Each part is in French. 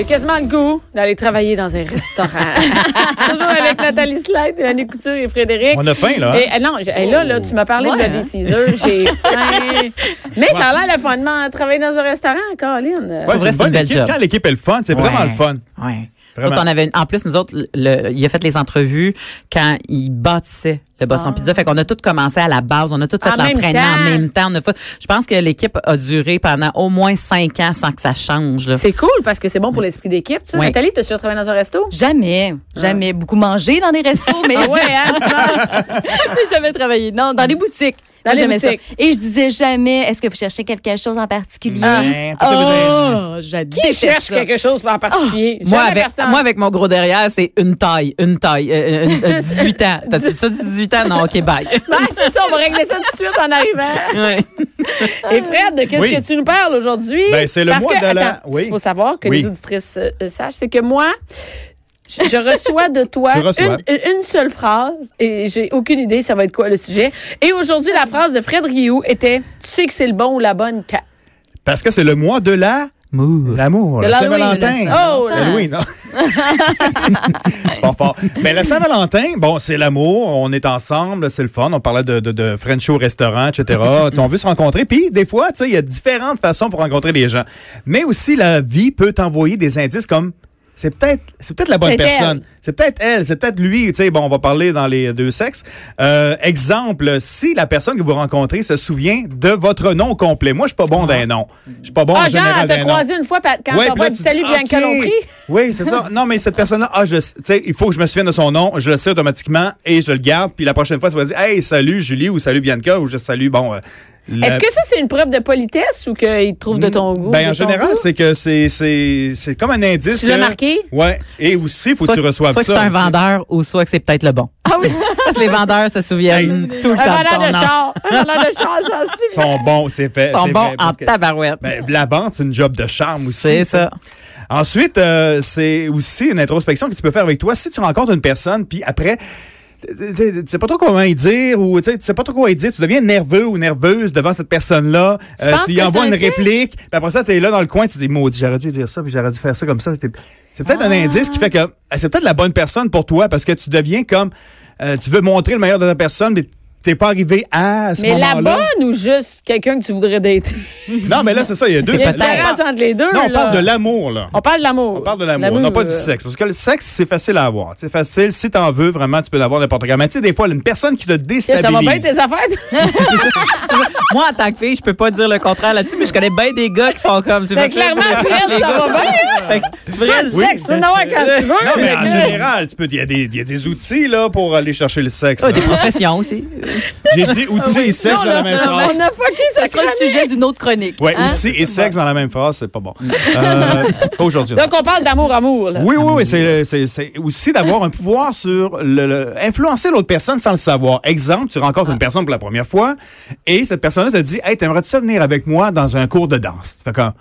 J'ai quasiment le goût d'aller travailler dans un restaurant. Toujours avec Nathalie Slide, Annie Couture et Frédéric. On a faim, là. hein? Et, euh, non, là, là, tu m'as parlé de Bloody hein? Caesar, j'ai faim. Mais ça a l'air le fun de travailler dans un restaurant, Caroline. Ouais, c'est une c'est bonne une belle équipe. job. Quand l'équipe est le fun, c'est vraiment le fun. Ouais. Nous Vraiment. autres, on avait, en plus, nous autres, le, il a fait les entrevues quand il bâtissait le Boston Pizza. Fait qu'on a tout commencé à la base. On a tout fait l'entraînement en même temps. On a fait- je pense que l'équipe a duré pendant au moins cinq ans sans que ça change. Là. C'est cool parce que c'est bon pour l'esprit d'équipe. Tu sais. Ouais. Nathalie, t'as déjà travaillé dans un resto? Jamais, jamais beaucoup mangé dans des restos, mais Ah ouais, hein? jamais travaillé. Non, dans des boutiques. Moi, j'aimais ça. Et je disais jamais, est-ce que vous cherchez quelque chose en particulier? Hein, Oh, je Qui cherche ça. quelque chose en particulier? Moi Jamais avec, personne. moi, avec mon gros derrière, c'est une taille, une taille, euh, euh, euh, 18 ans. T'as-tu ça, 18 ans? Non, OK, bye. Ben, c'est ça, on va régler ça tout de suite en arrivant. Ouais. Et Fred, qu'est-ce Oui. que tu nous parles aujourd'hui? Ben, c'est le Parce mois que, de la- attends, oui. Il faut savoir que Oui. les auditrices euh, euh, sachent, c'est que moi, je, je reçois de toi reçois. une, une seule phrase et j'ai aucune idée ça va être quoi le sujet. Et aujourd'hui, la phrase de Fred Rioux était Tu sais que c'est le bon ou la bonne ca- Parce que c'est le mois de la... L'amour, la Saint-Valentin. Oh, là. Halloween, non? pas fort. Mais la Saint-Valentin, bon, c'est l'amour, on est ensemble, c'est le fun. On parlait de, de, de French au restaurant, etc. On veut se rencontrer. Puis, des fois, tu sais, il y a différentes façons pour rencontrer les gens. Mais aussi, la vie peut t'envoyer des indices comme c'est peut-être c'est peut-être la bonne personne. C'est peut-être elle, c'est peut-être lui. Tu sais, bon, on va parler dans les deux sexes. Euh, exemple, si la personne que vous rencontrez se souvient de votre nom complet. Moi, je suis pas bon d'un nom. Je suis pas bon en Ah, genre, général t'as nom. croisé une fois quand Ouais, t'as tu salut OK. Lompré. Oui, c'est ça. Non, mais cette personne-là, ah, je, tu sais, il faut que je me souvienne de son nom, je le sais automatiquement et je le garde. Puis la prochaine fois, tu vas dire, hey, salut Julie ou salut Bianca ou je salue, bon. euh, la- Est-ce que ça, c'est une preuve de politesse ou qu'il te trouve de ton goût? Ben, de en ton général, c'est que c'est, c'est, c'est comme un indice. Tu l'as que- marqué? Ouais. Et aussi, faut que Soit, tu reçoives soit que ça. c'est un aussi. vendeur ou soit que c'est peut-être le bon. Ah oui, Parce que les vendeurs se souviennent tout le un temps de vendeur de nom. char. Un vendeur de char, ça aussi. Ils sont bons, c'est fait. Ils sont bons en que- tabarouette. Ben, la vente, c'est une job de charme aussi. c'est ça. Ensuite, euh, c'est aussi une introspection que tu peux faire avec toi. Si tu rencontres une personne, puis après, tu sais pas trop comment y dire ou tu sais tu sais pas trop quoi y dire, tu deviens nerveux ou nerveuse devant cette personne-là. Euh, tu y que envoies une réplique, puis après ça, tu es là dans le coin, tu te dis maudit, j'aurais dû dire ça, puis j'aurais dû faire ça comme ça. C'est peut-être un indice qui fait que euh, c'est peut-être la bonne personne pour toi parce que tu deviens comme euh, tu veux montrer le meilleur de ta personne, mais t'es pas arrivé à ce Mais la moment-là? bonne ou juste quelqu'un que tu voudrais dater? Non, mais là c'est ça, il y a deux on parle- entre les deux. Non, on là. parle de l'amour là. On parle de l'amour. On parle de l'amour, non pas du euh, sexe. Parce que le sexe, c'est facile à avoir. C'est facile. Si t'en veux, vraiment, tu peux l'avoir n'importe quand. Mais tu sais, des fois, une personne qui te déstabilise. Ça va bien tes affaires? Moi, en tant que fille, je peux pas dire le contraire là-dessus, mais je connais bien des gars qui font comme. c'est Ben, facile. clairement, Fred, ça va bien. hein? Fait Fred, le oui. sexe, tu peux en avoir quand tu veux. Non, mais en mais- général, tu peux, il y, a des- il y a des outils, là, pour aller chercher le sexe. Ah, des professions aussi. J'ai dit outils et sexe Non, dans la même non, phrase. On a fucké Ça sera le sujet d'une autre chronique. Ouais, hein? outils et sexe dans la même phrase, c'est pas bon. Euh, pas aujourd'hui. Donc, on parle d'amour-amour. là. Oui, oui, oui. C'est, c'est, c'est aussi d'avoir un pouvoir sur le, le- influencer l'autre personne sans le savoir. Exemple, tu rencontres une personne pour la première fois et cette personne-là te dit Hey, t'aimerais-tu venir avec moi dans un cours de danse? Tu fais comme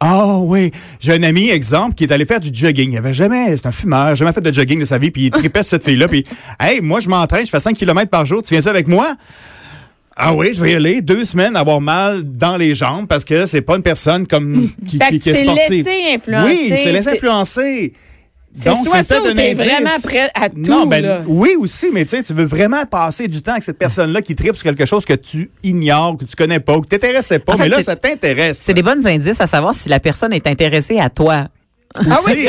Ah oui. J'ai un ami, exemple, qui est allé faire du jogging. Il avait jamais, c'est un fumeur, jamais fait de jogging de sa vie, puis il tripait cette fille-là, puis Hey, moi je m'entraîne, je fais 5 km par jour, tu viens-tu avec moi? Ah oui, je vais y aller. Deux semaines, avoir mal dans les jambes parce que c'est pas une personne comme qui, qui, qui est c'est sportive. laissé influencer. Oui, c'est laissé C'est- influencer. Donc, soit ça ou t'es vraiment prêt à tout. Non, ben là. oui aussi, mais tu tu veux vraiment passer du temps avec cette personne-là qui tripe sur quelque chose que tu ignores, que tu connais pas, ou que t'intéressait pas, En fait, mais là, ça t'intéresse. C'est des bonnes indices à savoir si la personne est intéressée à toi. Ah oui,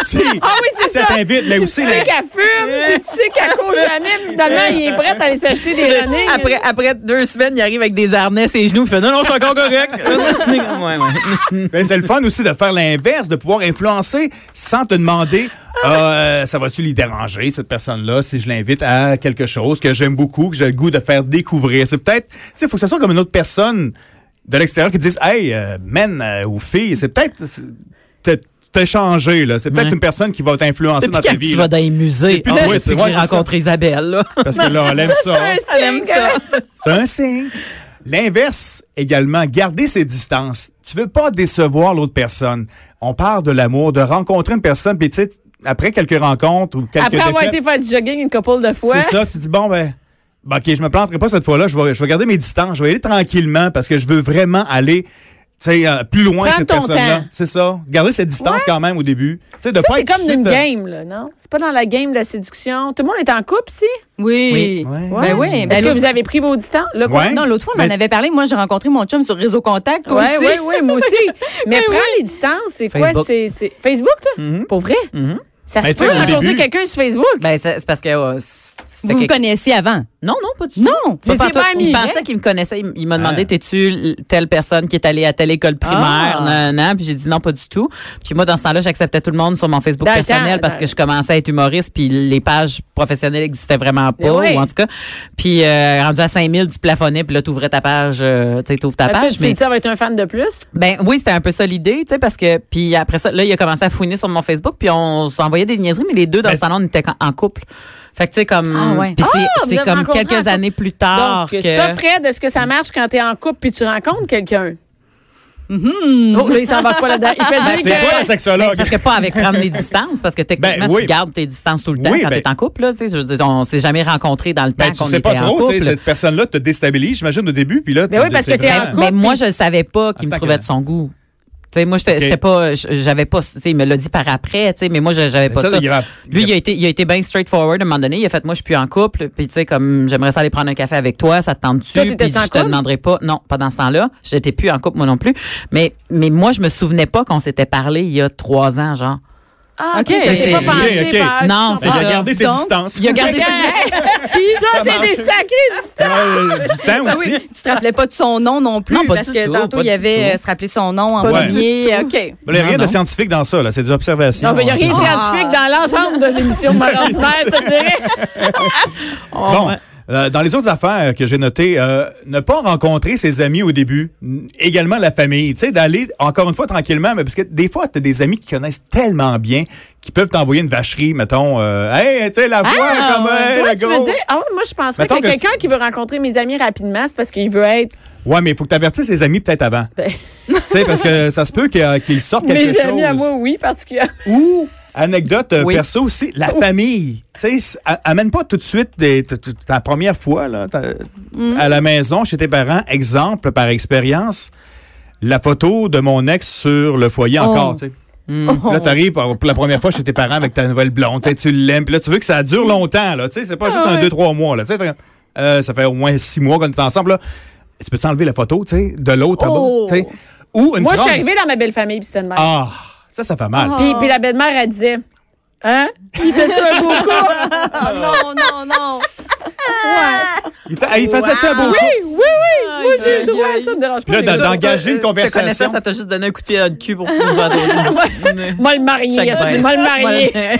aussi. Ah oui, c'est ça. t'invite, mais si aussi. tu sais qu'elle fume, si tu sais qu'elle court jamais, finalement, il est prêt à aller s'acheter des running. Après, après deux semaines, il arrive avec des harnais ses genoux, il fait non, non, je suis encore correct. ouais, ouais. Ben, c'est le fun aussi de faire l'inverse, de pouvoir influencer sans te demander Ah, euh, ça va-tu lui déranger, cette personne-là, si je l'invite à quelque chose que j'aime beaucoup, que j'ai le goût de faire découvrir. C'est peut-être, tu sais, il faut que ce soit comme une autre personne de l'extérieur qui dise Hey, euh, men euh, ou fille, c'est peut-être. C'est- te- te changer. là. C'est peut-être Ouais. une personne qui va t'influencer dans ta vie. tu là. vas dans les musées? plus- Ah, ouais, c'est- que ouais, rencontré Isabelle, là. Parce que là, elle aime ça. Elle aime ça. C'est un signe. L'inverse également, garder ses distances. Tu veux pas décevoir l'autre personne. On parle de l'amour, de rencontrer une personne, puis tu sais, après quelques rencontres ou quelques Après avoir défaites, été faire du jogging une couple de fois. c'est ça, tu dis bon ben, ben, ok, je me planterai pas cette fois-là, je vais, je vais garder mes distances, je vais y aller tranquillement parce que je veux vraiment aller sais, euh, plus loin que Prends cette ton personne-là. temps. C'est ça. Garder cette distance quand même au début. Tu sais, de Ça, pas c'est être tout comme de une suite, euh, game, là, non? C'est pas dans la game de la séduction. Tout le monde est en couple, si? Oui. Oui. Ouais. Ben oui. Ben Est-ce que l'autre- vous avez pris vos distances? Là, quoi? Ouais. Non, l'autre fois, on Mais- en avait parlé. Moi, j'ai rencontré mon chum sur Réseau Contact. toi Oui, aussi. oui, oui, moi aussi. Mais prends les distances, c'est quoi? Facebook. C'est c'est- Facebook, toi? Pour vrai? Ça se Mais tu sais, peut au rencontrer début- quelqu'un sur Facebook? Ben, c'est c'est parce que euh, c'était Vous vous quelque- connaissiez avant? Non, non, pas du tout. Non. Pas pas pantoute. amis, Il pensait qu'il me connaissait. Il, il m'a demandé, Ah. t'es-tu telle personne qui est allée à telle école primaire? Ah. Non, non. Puis j'ai dit non, pas du tout. Puis moi, dans ce temps-là, j'acceptais tout le monde sur mon Facebook Dans le personnel parce que je commençais à être humoriste puis les pages professionnelles n'existaient vraiment Mais pas, oui. ou en tout cas. Puis euh, rendu à 5000, tu plafonnais, puis là, t'ouvrais ta page, euh, tu sais, t'ouvres ta page. dit, ça va être un fan de plus? Ben oui, c'était un peu ça l'idée, tu sais, parce que puis après ça, là, il a commencé à fouiner sur mon Facebook, puis on s'envoyait des niaiseries, mais les deux dans Ben, ce temps-là, on était en couple. Fait que tu sais comme, Ah, ouais. puis c'est- Ah, c'est comme quelques années plus tard Donc, que. ça, Fred, est-ce que ça marche quand t'es en couple puis tu rencontres quelqu'un? Oh, là, il s'en va pas là-dedans? Il fait dire Ben, C'est que... quoi la Ben, sexologue? parce que pas avec prendre des distances, parce que techniquement, Ben, oui. tu gardes tes distances tout le temps Oui, quand ben- t'es en couple, là, tu sais. Je veux dire, on s'est jamais rencontrés dans le temps Ben, tu qu'on était pas en trop, tu couple. cette personne-là te déstabilise, j'imagine, au début, puis là, Ben oui, parce que t'es en couple. Ben, moi, je ne savais pas qu'il me trouvait de son goût. Tu sais, moi, j'étais Ok. j'étais pas, j'avais pas, tu sais, il me l'a dit par après, tu sais, mais moi, je- j'avais pas ça, ça. il y a- Lui, il a été, il a été bien straightforward à un moment donné. Il a fait, moi, je suis plus en couple. Puis, tu sais, comme, j'aimerais ça aller prendre un café avec toi. Ça te tente-tu? Puis, je te demanderai pas. Non, pas dans ce temps-là. J'étais plus en couple, moi non plus. Mais, mais moi, je me souvenais pas qu'on s'était parlé il y a trois ans, genre. Ah, OK, c'est- pas pensé par- Non, c'est Il a gardé ses distances. Il a gardé Puis ça, c'est des sacrés distances. Euh, du temps Ah aussi. oui, tu te rappelais pas de son nom non plus, Non, pas parce du que tout, tantôt, pas il y avait tout. euh, se rappeler son nom en premier. tout. OK. Il n'y a rien Non, de non. scientifique dans ça, là. C'est des observations. Non, mais il n'y a rien de Ah. scientifique dans l'ensemble de l'émission de je te dirais. Bon, euh, dans les autres affaires que j'ai notées, euh, ne pas rencontrer ses amis au début, également la famille, tu sais, d'aller encore une fois tranquillement, mais parce que des fois, tu as des amis qui connaissent tellement bien qui peuvent t'envoyer une vacherie, mettons, euh, hey, tu sais, la voix, comme, hey, Toi, le tu veux dire, ah, moi, je penserais que, que quelqu'un tu- qui veut rencontrer mes amis rapidement, c'est parce qu'il veut être Ouais, mais il faut que tu avertisses ses amis peut-être avant. Ben. tu sais, parce que ça se peut euh, qu'ils sortent quelque mes chose. amis à moi, oui, particulièrement. Ou, anecdote euh, Oui. perso aussi, la famille. Tu sais, amène pas tout de suite des- ta première fois là, Mm. à la maison chez tes parents. Exemple, par expérience, la photo de mon ex sur le foyer Oh. encore. tu sais. Là, tu arrives pour la première fois chez tes parents avec ta nouvelle blonde. tu l'aimes. Puis là, tu veux que ça dure longtemps. Là, tu sais, c'est pas juste Ah un, ouais. deux, trois mois. Là, tu sais, fait, euh, ça fait au moins six mois qu'on est ensemble. Là. Tu peux t'enlever la photo tu sais, de l'autre Oh. Ou une Moi, je suis arrivée dans ma belle famille, puis c'était. Ah, ça, ça fait mal. Puis, puis la belle-mère, elle disait, hein? Il était-tu un beau coup? non, non, non. Il, t'a- il faisait-tu un beau coup? Oui, oui, oui. Moi, j'ai le droit à ça, me dérange là, pas. gars. d'engager une conversation. ça, t'a juste donné un coup de pied dans le cul pour pouvoir. Moi, le marié, moi le marié.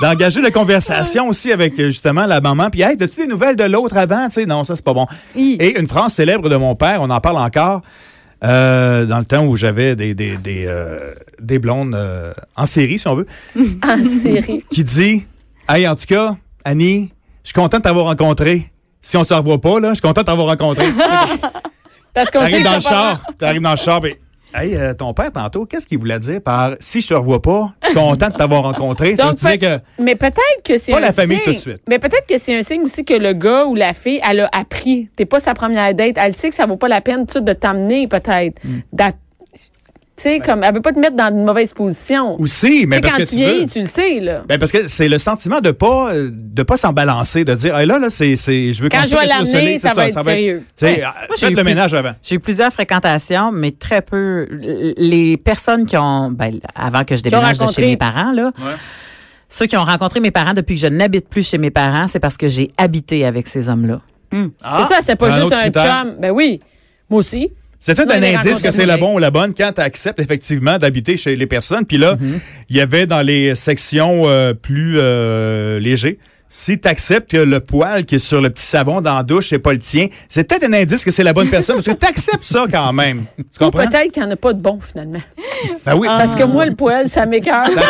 D'engager la conversation aussi avec euh, justement la maman. Puis, hey, as-tu des nouvelles de l'autre avant? Tu sais, non, ça, c'est pas bon. Et une phrase célèbre de mon père, on en parle encore, euh, dans le temps où j'avais des, des, des, euh, des blondes euh, en série, si on veut, En série. qui dit Hey, en tout cas, Annie, je suis content de t'avoir rencontré. Si on se revoit pas, là, je suis content de t'avoir rencontré. Parce qu'on sait T'arrives dans le char. T'arrives dans le char. ben, Hey, euh, ton père, tantôt, qu'est-ce qu'il voulait dire par si je te revois pas, je suis content de t'avoir rencontré? Ça veut Donc, dire peut- que. Mais peut-être que c'est Pas un la famille signe- tout de suite. Mais peut-être que c'est un signe aussi que le gars ou la fille, elle a appris. T'es pas sa première date. Elle sait que ça vaut pas la peine tout de t'emmener, peut-être. Hmm. Tu sais, comme, elle veut pas te mettre dans une mauvaise position. Aussi, mais parce quand que tu tu veux. vieillis, tu le sais, là. Ben parce que c'est le sentiment de pas de pas s'en balancer, de dire hey, là là c'est c'est je veux Quand je vais l'amener, ça c'est va être sérieux. Tu sais, Ouais. euh, Moi, faites le plus- ménage avant. J'ai eu plusieurs fréquentations, mais très peu. Les personnes qui ont, ben, avant que je déménage de chez mes parents, là, ceux qui ont rencontré mes parents depuis que je n'habite plus chez mes parents, c'est parce que j'ai habité avec ces hommes-là. Ah, c'est ça, c'était pas un juste un critère. chum. Ben oui. Moi aussi. C'est tout un indice que c'est la amoureuses. bonne ou la bonne quand tu acceptes effectivement d'habiter chez les personnes. Puis là, Mm-hmm. il y avait dans les sections euh, plus euh, légers, si tu acceptes que le poil qui est sur le petit savon dans la douche, c'est pas le tien, c'est peut-être un indice que c'est la bonne personne parce que tu acceptes ça quand même. Tu Ou comprends? peut-être qu'il n'y en a pas de bon, finalement. Ben oui. Parce que moi, le poil, ça m'écœure. Ça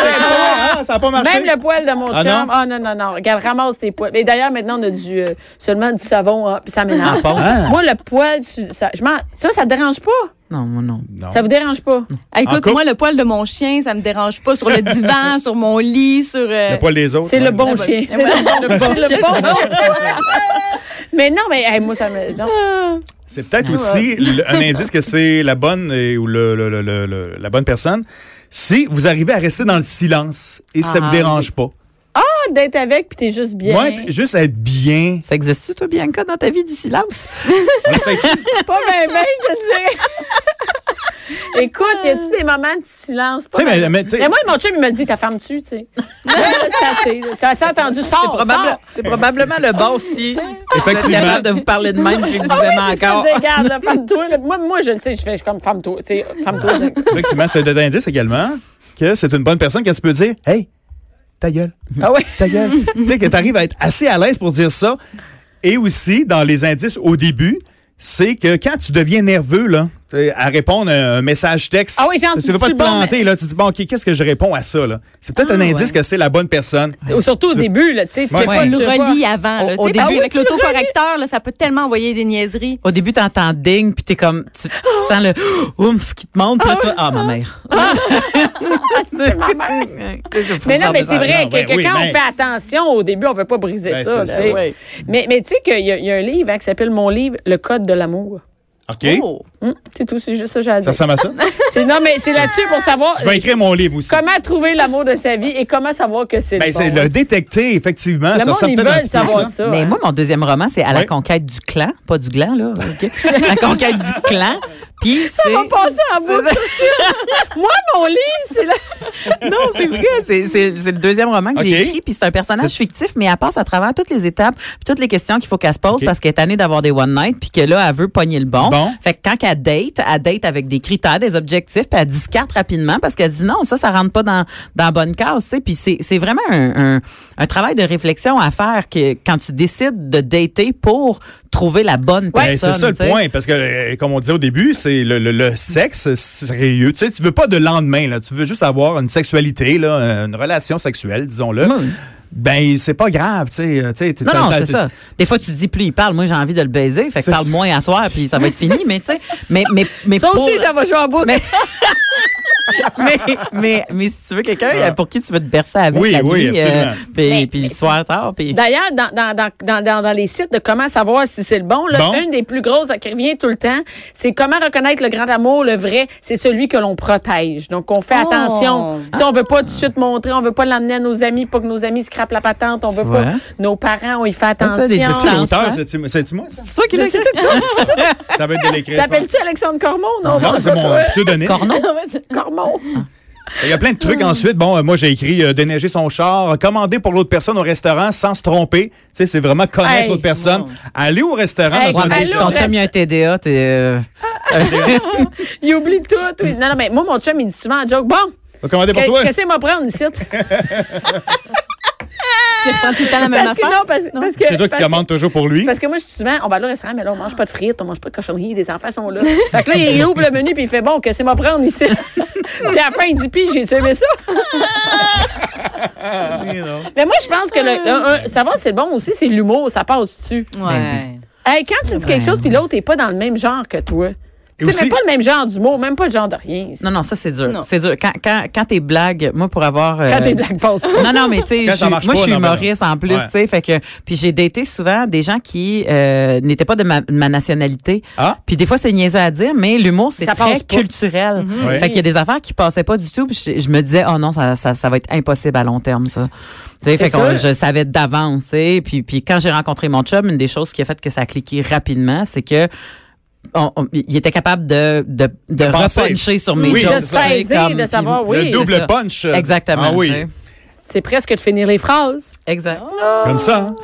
Ah, ça a pas marché? Même le poil de mon Ah, chum. non? Ah non, non, non. Regarde, ramasse tes poils. Et d'ailleurs, maintenant, on a du, euh, seulement du savon, ah, puis ça m'énerve. Ah. Moi, le poil, tu- ça, je m'en- ça, ça te dérange pas? Non, moi non. Non. Ça vous dérange pas? Ah, écoute, moi, le poil de mon chien, ça me dérange pas sur le divan, sur mon lit, sur. euh, Le poil des autres. C'est ouais. le bon Ah, chien. ouais. C'est le, le- c'est le bon Mais non, mais hey, moi, ça me. non. C'est peut-être aussi le- un indice que c'est la bonne ou le, le- le- le- le- la bonne personne. Si vous arrivez à rester dans le silence et ça Ah, vous dérange pas. D'être avec, puis t'es juste bien. Moi, être- juste être bien. Ça existe-tu, toi, Bianca, dans ta vie du silence? On essaie- Pas bien, bien, je te dis. Écoute, y a-tu des moments de silence? Pas Tu sais, mais- mais, Mais moi, mon chum, il me dit, ta femme tu tu sais. T'as assez entendu, sors, c'est probablement le bon si Effectivement. capable de vous parler de même puis que vous Ah oui, ça, encore. regarde, là, femme-toi. là. Moi, moi, je le sais, je fais je suis comme femme-toi. Tu sais, femme-toi. Effectivement, c'est un indice également que c'est une bonne personne quand tu peux dire Hey, ta gueule, Ah oui. ta gueule. tu sais, que tu arrives à être assez à l'aise pour dire ça. Et aussi, dans les indices au début, c'est que quand tu deviens nerveux, là, à répondre à un message texte, Ah oui, genre, tu tu ne veux pas te bon, planter, là, tu dis, bon, OK, qu'est-ce que je réponds à ça? là? C'est peut-être un indice que c'est la bonne personne. Ou surtout au début, là, tu sais, tu Ouais. pas, le relis avant, là. Au- au Tu sais, parce début- qu'avec l'autocorrecteur, là, ça peut tellement envoyer des niaiseries. Au début, t'entends ding, puis t'es comme, tu, tu sens le oomph qui te monte, puis là, tu vas, ah, ma mère. C'est ma mère. Mais non, mais c'est vrai Non, que, ben oui, quand mais- on fait attention, au début, on veut pas briser Ben, ça. Mais, mais tu sais qu'il y, a- il y a un livre hein, qui s'appelle Mon livre, Le Code de l'amour. OK? Oh. Hum, c'est tout, c'est juste ça j'ai à Ça dire. ressemble à ça? C'est- Non, mais c'est là-dessus pour savoir Je vais écrire mon livre aussi. comment trouver l'amour de sa vie et comment savoir que c'est Ben, le c'est bon. le détecter, effectivement. Le ça monde, ils veulent savoir ça. ça. Mais hein. moi, mon deuxième roman, c'est À la Ouais. conquête du clan. Pas du gland, là. La conquête du clan. Puis. On va passer en boucle. Moi, mon livre, c'est là. Non, c'est vrai. C'est, le deuxième roman que j'ai écrit. Puis c'est un personnage fictif, mais elle passe à travers toutes les étapes, puis toutes les questions qu'il faut qu'elle se pose parce qu'elle est tannée d'avoir des one night, puis que là, elle veut pogner le bon. Bon. Fait que quand elle date, elle date avec des critères, des objectifs, puis elle discarte rapidement parce qu'elle se dit non, ça, ça rentre pas dans, dans la bonne case, tu sais. Puis c'est, c'est vraiment un, un, un travail de réflexion à faire que quand tu décides de dater pour trouver la bonne personne. c'est ça le point, parce que, euh, comme on disait au début, c'est le, le- le sexe sérieux. Tu sais, tu veux pas de lendemain, là. Tu veux juste avoir une sexualité, là, une relation sexuelle, disons-le. Oui. Ben, c'est pas grave, tu sais. euh, Non, non, c'est ça. Des fois, tu te dis, plus il parle, moi, j'ai envie de le baiser. Fait que parle ça. moins à soir, puis ça va être fini. Mais, tu sais, mais, mais, mais, Ça pour- aussi, ça va jouer en boucle. Mais- mais, mais, mais si tu veux quelqu'un Ah. pour qui tu veux te bercer avec Oui, la oui, nuit, absolument. puis, Mais- puis le soir tard, puis... D'ailleurs, dans, dans, dans, dans, dans, les sites de comment savoir si c'est le bon, là, Bon. une des plus grosses qui revient tout le temps, c'est comment reconnaître le grand amour, le vrai, c'est celui que l'on protège. Donc, on fait Oh. attention. Tu sais, on veut pas tout de suite montrer, on veut pas l'emmener à nos amis pour que nos amis scrapent la patente, on Tu veut vois? pas nos parents, on y fait ça, attention. C'est-tu l'auteur? hein? C'est-tu moi? C'est toi qui l'as écrit? Ça va être de l'écrire. T'appelles-tu Alexandre Cormon? Non, Non, c'est mon pseudonyme. Cornon? Il y a plein de trucs ensuite. Bon, euh, moi, j'ai écrit euh, déneiger son char, commander pour l'autre personne au restaurant sans se tromper. Tu sais, c'est vraiment connaître Hey, l'autre personne. Aller au restaurant Hey, dans un Allô, ton reste- chum, il a un TDA, t'es... euh, Il oublie tout. oui. Non, non, mais moi, mon chum, il dit souvent en joke, bon, Va commander pour toi. qu'est-ce qu'il m'a prendre ici? Tu prends tout le temps la même Parce que, affaire? non, parce, parce que. C'est toi qui que- commandes toujours pour lui? Parce que moi, je suis souvent, on va aller au restaurant, mais là, on mange pas de frites, on mange pas de cochonneries, les enfants sont là. fait que là, il ouvre le menu, puis il fait bon, qu'est-ce qu'il m'a prendre ici? puis à la fin, il dit, puis j'ai aimé ça? mais moi, je pense que le, savoir si c'est bon aussi, c'est l'humour, ça passe-tu? Ouais. Hey, quand tu dis quelque chose, puis l'autre n'est pas dans le même genre que toi. Sais, même aussi- pas le même genre d'humour, même pas le genre de rien. Non, non, ça, c'est dur. Non. C'est dur. Quand, quand, quand tes blagues, moi, pour avoir... euh, Quand tes blagues passent pas. Non, non, mais tu sais, moi, je suis humoriste en plus, Ouais. tu sais, fait que, puis j'ai daté souvent des gens qui euh, n'étaient pas de ma, de ma nationalité. Ah. Puis des fois, c'est niaiseux à dire, mais l'humour, c'est Ça très culturel. Ouais. Fait qu'il y a des affaires qui passaient pas du tout, puis je, je me disais, oh non, ça, ça, ça va être impossible à long terme, ça. Tu sais, C'est fait que je savais d'avance, tu sais. Puis, puis quand j'ai rencontré mon chum, une des choses qui a fait que ça a cliqué rapidement, c'est que on- on- il était capable de, de, de, De penser. repuncher sur mes Oui, jokes. De de savoir, puis- le double ça. punch. Exactement. Ah oui. C'est presque de finir les phrases. Exact. Comme ça. hein.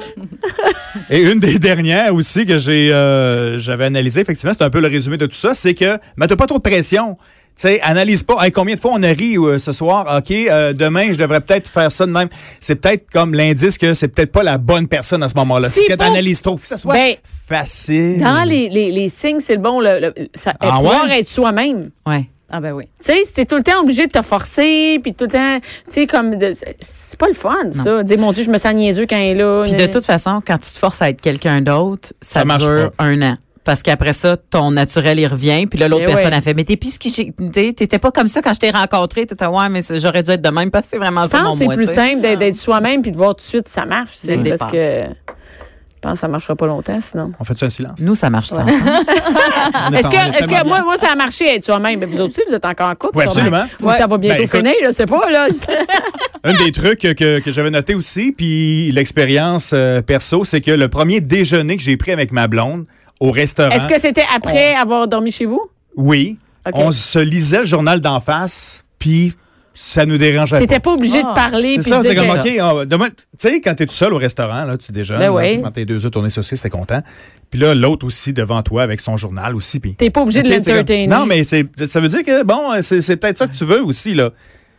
Et une des dernières aussi que j'ai euh, j'avais analysé, effectivement, c'est un peu le résumé de tout ça, c'est que mais t'as pas trop de pression. Sais, analyse pas. Hey, combien de fois on a ri euh, ce soir? OK, euh, demain, je devrais peut-être faire ça de même. C'est peut-être comme l'indice que c'est peut-être pas la bonne personne à ce moment-là. C'est que t'analyses trop. Que ça soit Ben, facile. Dans les, les, les signes, c'est le bon, le, le- ça, Ah pouvoir ouais? être soi-même. Ouais. Ah ben oui. Tu sais, si t'es tout le temps obligé de te forcer, puis tout le temps, tu sais, comme, c'est pas le fun, ça. Dire, mon Dieu, je me sens niaiseux quand il est là. Puis de toute façon, quand tu te forces à être quelqu'un d'autre, ça, Ça marche dure un an. Parce qu'après ça, ton naturel, il revient. Puis là, l'autre Eh personne ouais. a fait, mais t'es plus ce qui, j'ai- t'sais, t'étais pas comme ça quand je t'ai rencontré. T'étais, ouais, mais c'est- j'aurais dû être de même parce que c'est vraiment Je ça pense mon que c'est plus t'sais. simple d'être, soi-même puis de voir tout de suite ça marche. Le parce que je pense que ça marchera pas longtemps sinon. On fait un silence? Nous, ça marche ça. On Est-ce que, est est-ce que moi, moi, ça a marché être soi-même? Mais vous autres aussi, vous êtes encore en couple. Oui, absolument. Ou ça va bientôt Ben, écoute- finir, je sais pas, là. Un des trucs que, que j'avais noté aussi, puis l'expérience euh, perso, c'est que le premier déjeuner que j'ai pris avec ma blonde au restaurant, Est-ce que c'était après avoir dormi chez vous? oui, on se lisait le journal d'en face, puis ça nous dérangeait pas. T'étais pas obligé Ah. de parler. C'est puis ça, de c'est comme, que- OK, demain, tu sais, quand t'es tout seul au restaurant, là, tu déjeunes, Ben là, oui. tu prends tes deux œufs tournés saucisses, t'es content. Puis là, l'autre aussi devant toi avec son journal aussi. Puis, T'es pas obligé de l'entertainer. Non, mais c'est, ça veut dire que, bon, c'est, peut-être ça que tu veux aussi, là.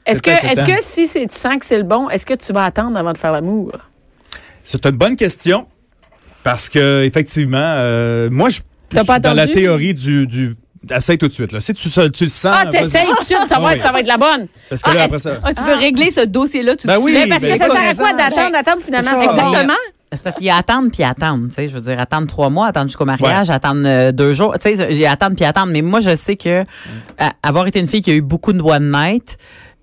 Est-ce que, le que si c'est, tu sens que c'est le bon, est-ce que tu vas attendre avant de faire l'amour? C'est une bonne question. Parce que, effectivement, euh, moi, je, je suis pas dans la théorie du, du, essaye tout de suite, là. Si tu, tu le sens. Ah, t'essayes tout de suite de savoir Ah oui. si ça va être la bonne. Parce que Ah, là, après ça. Ah, tu veux régler ce dossier-là tout Ben de oui, suite? Mais parce ben que ça écoute, sert à quoi d'attendre, d'attendre, finalement? Ça. Exactement. C'est parce qu'il y a attendre puis attendre, tu sais, je veux dire attendre trois mois, attendre jusqu'au mariage, attendre euh, deux jours, tu sais, il y a attendre puis attendre. Mais moi, je sais que euh, avoir été une fille qui a eu beaucoup de one night,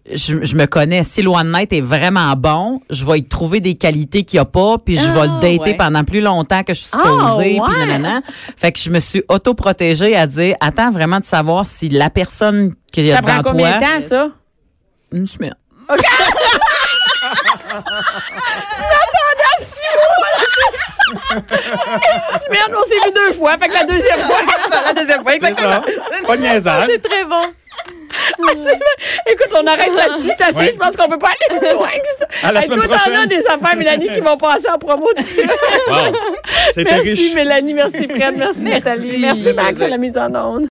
je, je me connais. Si le one night est vraiment bon, je vais y trouver des qualités qu'il n'y a pas, puis je vais Ah, le dater ouais. pendant plus longtemps que je suis Ah, supposée, puis ouais. nanana. Fait que je me suis auto-protégée à dire, attends vraiment de savoir si la personne qui est Ça prend devant combien toi, de temps, ça? une semaine. Une semaine, on s'est vu deux fois. Fait que la deuxième fois. la deuxième fois, C'est ça. Pas de niaisage. C'est très bon. Écoute, on arrête là-dessus, c'est assez. Ouais. Je pense qu'on peut pas aller plus loin que ça. À la Hey, semaine toi, t'en prochaine. as des affaires, Mélanie, qui vont passer en promo. Wow. C'était merci, riche. Mélanie. Merci, Fred. Merci, Nathalie. Merci, Max, à la mise en onde.